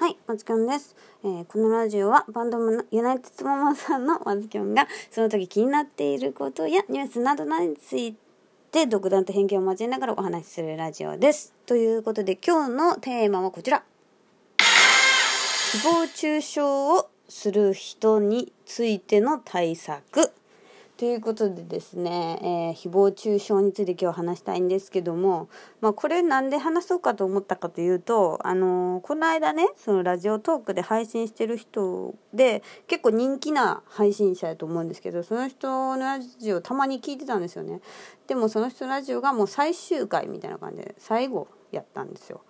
はい、まつきょんです、えーこのラジオはバンドのユナイテッドママさんのまつきょんがその時気になっていることやニュースなどについて独断と偏見を交えながらお話しするラジオです。ということで今日のテーマはこちら。誹謗中傷をする人についての対策。ということでですね、えー誹謗中傷について今日話したいんですけども、まあ、これなんで話そうかと思ったかというと、あのーこの間ねそのラジオトークで配信してる人で結構人気な配信者やと思うんですけどその人のラジオたまに聞いてたんですよね。でもその人のラジオがもう最終回みたいな感じで最後やったんですよ。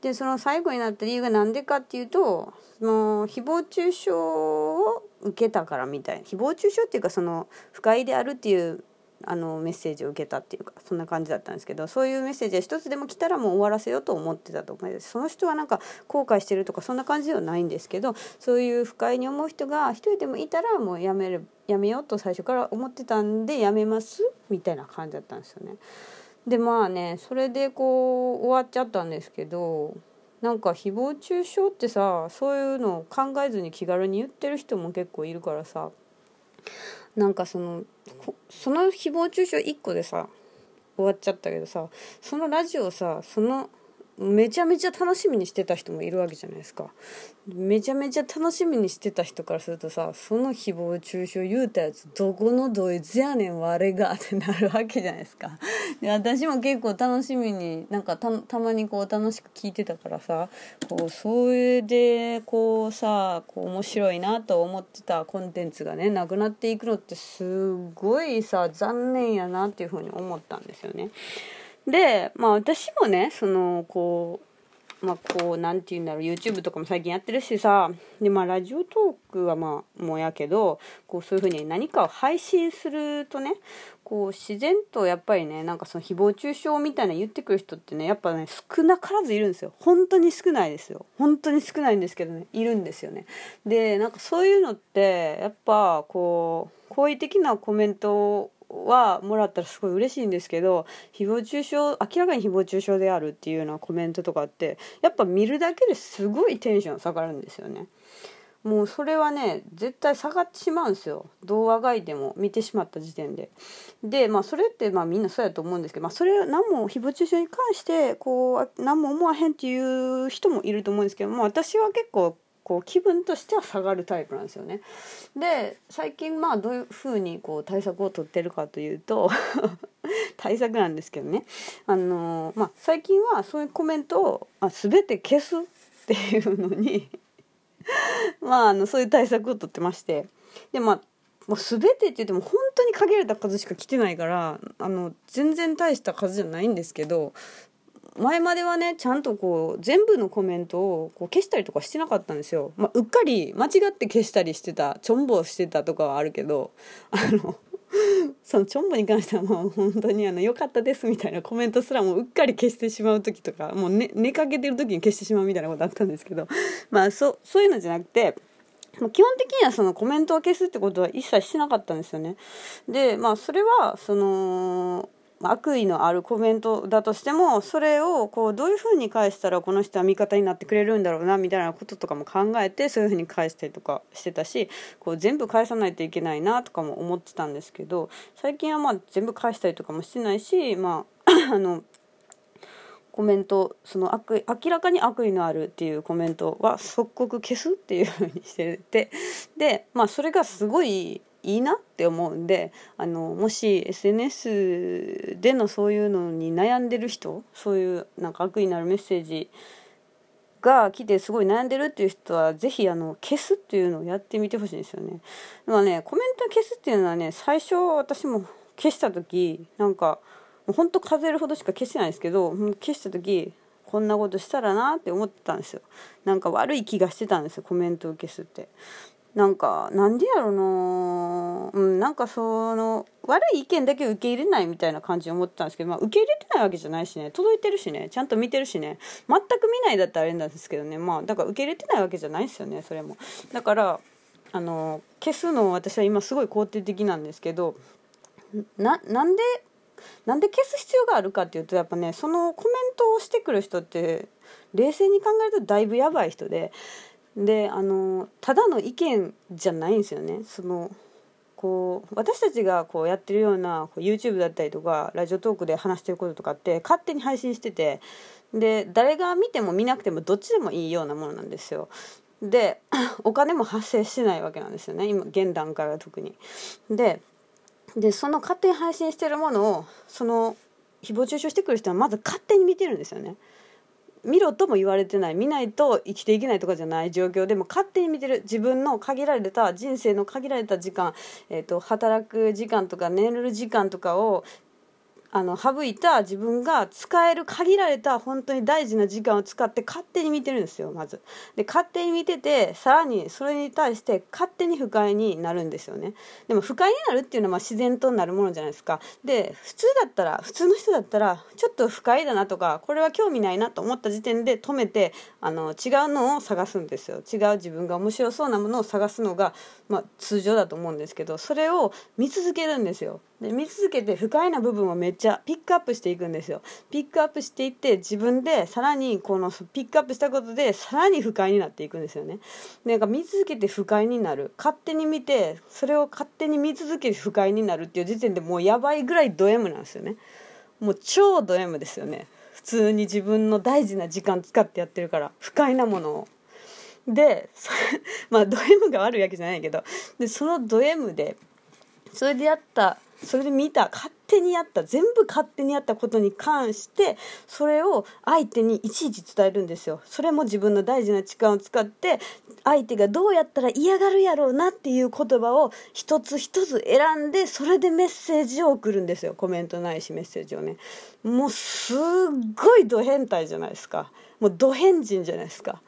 でその最後になった理由が何でかっていうとその誹謗中傷を受けたからみたいな誹謗中傷っていうかその不快であるっていうあのメッセージを受けたっていうかそんな感じだったんですけどそういうメッセージが一つでも来たらもう終わらせようと思ってたと思いますその人はなんか後悔してるとかそんな感じではないんですけどそういう不快に思う人が一人でもいたらもうやめるやめようと最初から思ってたんでやめますみたいな感じだったんですよね。でまあねそれでこう終わっちゃったんですけどなんか誹謗中傷ってさそういうのを考えずに気軽に言ってる人も結構いるからさなんかそのその誹謗中傷1個でさ終わっちゃったけどさそのラジオさそのめちゃめちゃ楽しみにしてた人もいるわけじゃないですかめちゃめちゃ楽しみにしてた人からするとさその誹謗中傷言うたやつどこのどいつやねん我がってなるわけじゃないですか で私も結構楽しみになんかたたまにこう楽しく聞いてたからさこうそれでこうさこう面白いなと思ってたコンテンツがねなくなっていくのってすごいさ残念やなっていうふうに思ったんですよね。でまあ私もねそのこうまあこうなんて言うんだろう YouTube とかも最近やってるしさでまあラジオトークはまあもやけどこうそういうふうに何かを配信するとねこう自然とやっぱりねなんかその誹謗中傷みたいな言ってくる人ってねやっぱね少なからずいるんですよ。本当に少ないですよ。本当に少ないんですけどねいるんですよね。でなんかそういうのってやっぱこう好意的なコメントはもらったらすごい嬉しいんですけど誹謗中傷明らかに誹謗中傷であるっていうようなコメントとかってやっぱ見るだけですごいテンション下がるんですよね。もうそれはね絶対下がってしまうんですよ。動画外でも見てしまった時点で。でまあそれってまあみんなそうやと思うんですけど、まあ、それ何も誹謗中傷に関してこう何も思わへんっていう人もいると思うんですけど、まあ、私は結構こう気分としては下がるタイプなんですよね。で最近まあどういうふうにこう対策を取ってるかというと 対策なんですけどねあのまあ最近はそういうコメントをあ全て消すっていうのに まああのそういう対策を取ってましてでまあもう全てって言っても本当に限られた数しか来てないからあの全然大した数じゃないんですけど前まではねちゃんとこう全部のコメントをこう消したりとかしてなかったんですよ、まあ、うっかり間違って消したりしてたちょんぼしてたとかはあるけどあの そのちょんぼに関してはもう本当にあの良かったですみたいなコメントすらもううっかり消してしまう時とかもう寝寝かけてる時に消してしまうみたいなことあったんですけどまあそそういうのじゃなくて基本的にはそのコメントを消すってことは一切しなかったんですよね。でまあそれはその悪意のあるコメントだとしてもそれをこうどういうふうに返したらこの人は味方になってくれるんだろうなみたいなこととかも考えてそういうふうに返したりとかしてたしこう全部返さないといけないなとかも思ってたんですけど最近はまあ全部返したりとかもしてないしまあ あのコメントその悪明らかに悪意のあるっていうコメントは即刻消すっていうふうにしててでまあそれがすごいいいなって思うんであのもし SNS でのそういうのに悩んでる人そういうなんか悪意のあるメッセージが来てすごい悩んでるっていう人はぜひあの消すっていうのをやってみてほしいんですよね。まあねコメント消すっていうのはね最初私も消した時なんかもうほんと数えるほどしか消してないですけど消した時こんなことしたらなって思ってたんですよなんか悪い気がしてたんですよコメントを消すってなんかなんでやろな。うんなんかその悪い意見だけ受け入れないみたいな感じに思ってたんですけど、まあ、受け入れてないわけじゃないしね。届いてるしね。ちゃんと見てるしね。全く見ないだったらあれなんですけどね。まあだから受け入れてないわけじゃないですよね。それも。だからあの消すの私は今すごい肯定的なんですけどななんでなんで消す必要があるかっていうとやっぱねそのコメントをしてくる人って冷静に考えるとだいぶやばい人でであのただの意見じゃないんですよねそのこう私たちがこうやってるようなこう YouTube だったりとかラジオトークで話してることとかって勝手に配信しててで誰が見ても見なくてもどっちでもいいようなものなんですよ。で お金も発生してないわけなんですよね今現段階は特に。ででその勝手に配信してるものをその誹謗中傷してくる人はまず勝手に見てるんですよね。見ろとも言われてない。見ないと生きていけないとかじゃない状況。でも勝手に見てる。自分の限られた人生の限られた時間、えーと、働く時間とか寝る時間とかをあの省いた自分が使える限られた本当に大事な時間を使って勝手に見てるんですよまず。で勝手に見ててさらにそれに対して勝手に不快になるんですよね。でも不快になるっていうのはま自然となるものじゃないですか。で普通だったら普通の人だったらちょっと不快だなとかこれは興味ないなと思った時点で止めてあの違うのを探すんですよ。違う自分が面白そうなものを探すのが、まあ、通常だと思うんですけどそれを見続けるんですよ。で見続けて不快な部分をめっちゃピックアップしていくんですよ。ピックアップしていって自分でさらにこのピックアップしたことでさらに不快になっていくんですよね。なんか見続けて不快になる。勝手に見てそれを勝手に見続けて不快になるっていう時点でもうやばいぐらいド M なんですよね。もう超ド M ですよね。普通に自分の大事な時間使ってやってるから不快なものを。でまあド M が悪いわけじゃないけどでそのド M でそれでやったそれで見た勝手にやった全部勝手にやったことに関してそれを相手にいちいち伝えるんですよ。それも自分の大事な時間を使って相手がどうやったら嫌がるやろうなっていう言葉を一つ一つ選んでそれでメッセージを送るんですよ。コメントないしメッセージをね。もうすっごいド変態じゃないですか。もうド変人じゃないですか。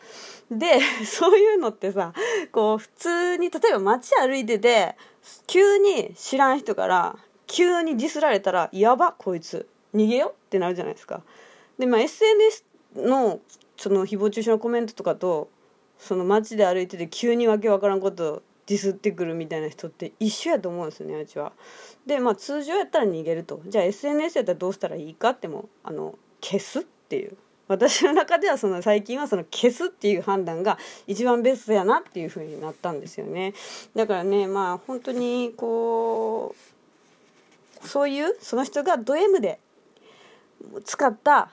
でそういうのってさこう普通に例えば街歩いてて急に知らん人から急にディスられたらやばこいつ。逃げよってなるじゃないですか。でまあ SNS のその誹謗中傷のコメントとかとその街で歩いてて急にわけわからんことディスってくるみたいな人って一緒やと思うんですよねうちは。でまあ通常やったら逃げると。じゃあ SNS やったらどうしたらいいかってもあの消すっていう。私の中ではその最近はその消すっていう判断が一番ベストやなっていうふうになったんですよね。だからねまあ本当にこうそういうその人がド M で使った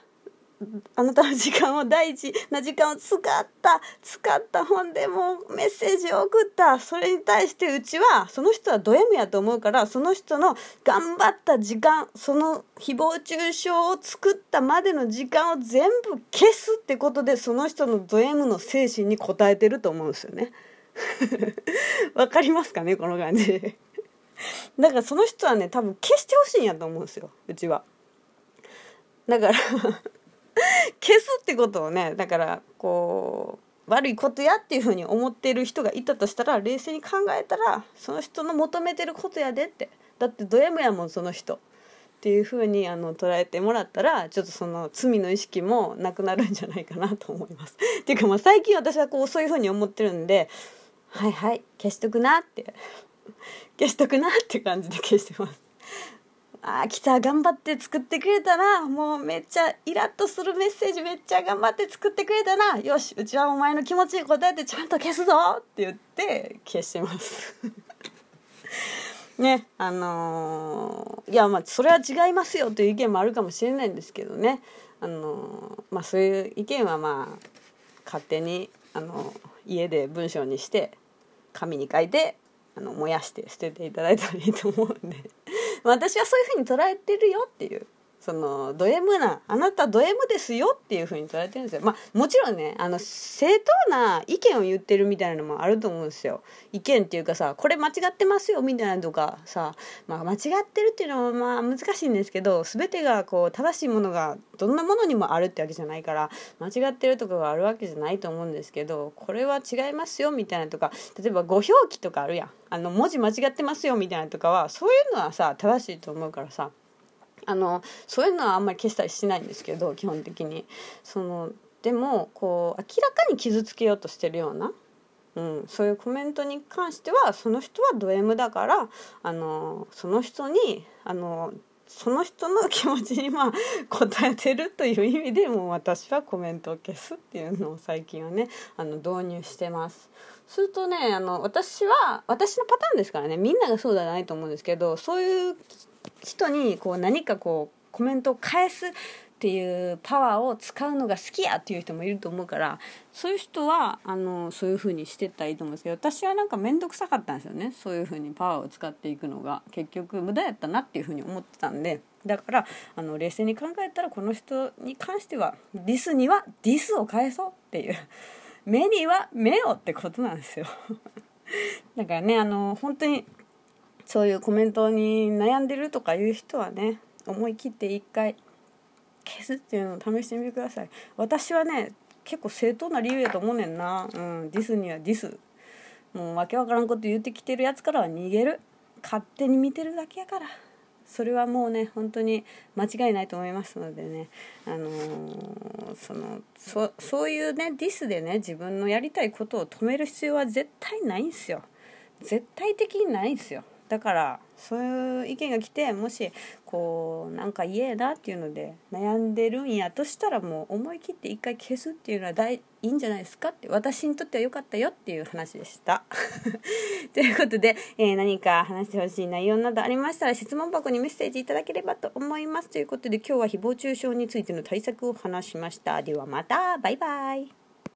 あなたの時間を大事な時間を使った使った本でもメッセージを送ったそれに対してうちはその人はド M やと思うからその人の頑張った時間その誹謗中傷を作ったまでの時間を全部消すってことでその人のド M の精神に応えてると思うんですよね。わかりますかねこの感じ。だからその人はね多分消してほしいんやと思うんですようちは。だから 消すってことをねだからこう悪いことやっていうふうに思ってる人がいたとしたら冷静に考えたらその人の求めてることやでってだってド M やもんその人っていうふうにあの捉えてもらったらちょっとその罪の意識もなくなるんじゃないかなと思います。っていうかまあ最近私はこうそういうふうに思ってるんではいはい消しとくなって 消しとくなって感じで消してます。ああ来た頑張って作ってくれたな。もうめっちゃイラッとするメッセージめっちゃ頑張って作ってくれたな。よしうちはお前の気持ちに応えてちゃんと消すぞって言って消してます。ねあのー、いやまあそれは違いますよという意見もあるかもしれないんですけどね。あのー、まあそういう意見はまあ勝手にあの家で文章にして紙に書いてあの燃やして捨てていただいたらいいと思うんで。私はそういうふうに捉えてるよっていう。そのド M なあなたド M ですよっていうふうに捉えてるんですよ。まあもちろんねあの正当な意見を言ってるみたいなのもあると思うんですよ。意見っていうかさこれ間違ってますよみたいなとかさ、まあ、間違ってるっていうのはまあ難しいんですけど全てがこう正しいものがどんなものにもあるってわけじゃないから間違ってるとかがあるわけじゃないと思うんですけどこれは違いますよみたいなとか例えばご表記とかあるやん。あの文字間違ってますよみたいなとかはそういうのはさ正しいと思うからさあのそういうのはあんまり消したりしないんですけど基本的にそのでもこう明らかに傷つけようとしてるような、うん、そういうコメントに関してはその人はド M だからあのその人にあのその人の気持ちにまあ応えてるという意味でも私はコメントを消すっていうのを最近はねあの導入してます。するとねあの私は私のパターンですからねみんながそうではないと思うんですけどそういう人にこう何かこうコメントを返すっていうパワーを使うのが好きやっていう人もいると思うからそういう人はあのそういう風にしてったらいいと思うんですけど私はなんか面倒くさかったんですよね。そういう風にパワーを使っていくのが。結局無駄やったなっていう風に思ってたんで。だからあの冷静に考えたらこの人に関してはディスにはディスを返そうっていう。目には目をってことなんですよ。だからねあの本当にそういうコメントに悩んでるとかいう人はね思い切って一回消すっていうのを試してみてください。私はね結構正当な理由やと思うねんな。うんディスにはディス。もうわけわからんこと言ってきてるやつからは逃げる。勝手に見てるだけやから。それはもうね本当に間違いないと思いますのでね。あのー、そのそそういうねディスでね自分のやりたいことを止める必要は絶対ないんすよ。絶対的にないんすよ。だからそういう意見が来てもしこうなんか嫌やなっていうので悩んでるんやとしたらもう思い切って一回消すっていうのは大いいんじゃないですかって私にとっては良かったよっていう話でした。ということで、えー、何か話してほしい内容などありましたら質問箱にメッセージいただければと思います。ということで今日は誹謗中傷についての対策を話しました。ではまたバイバイ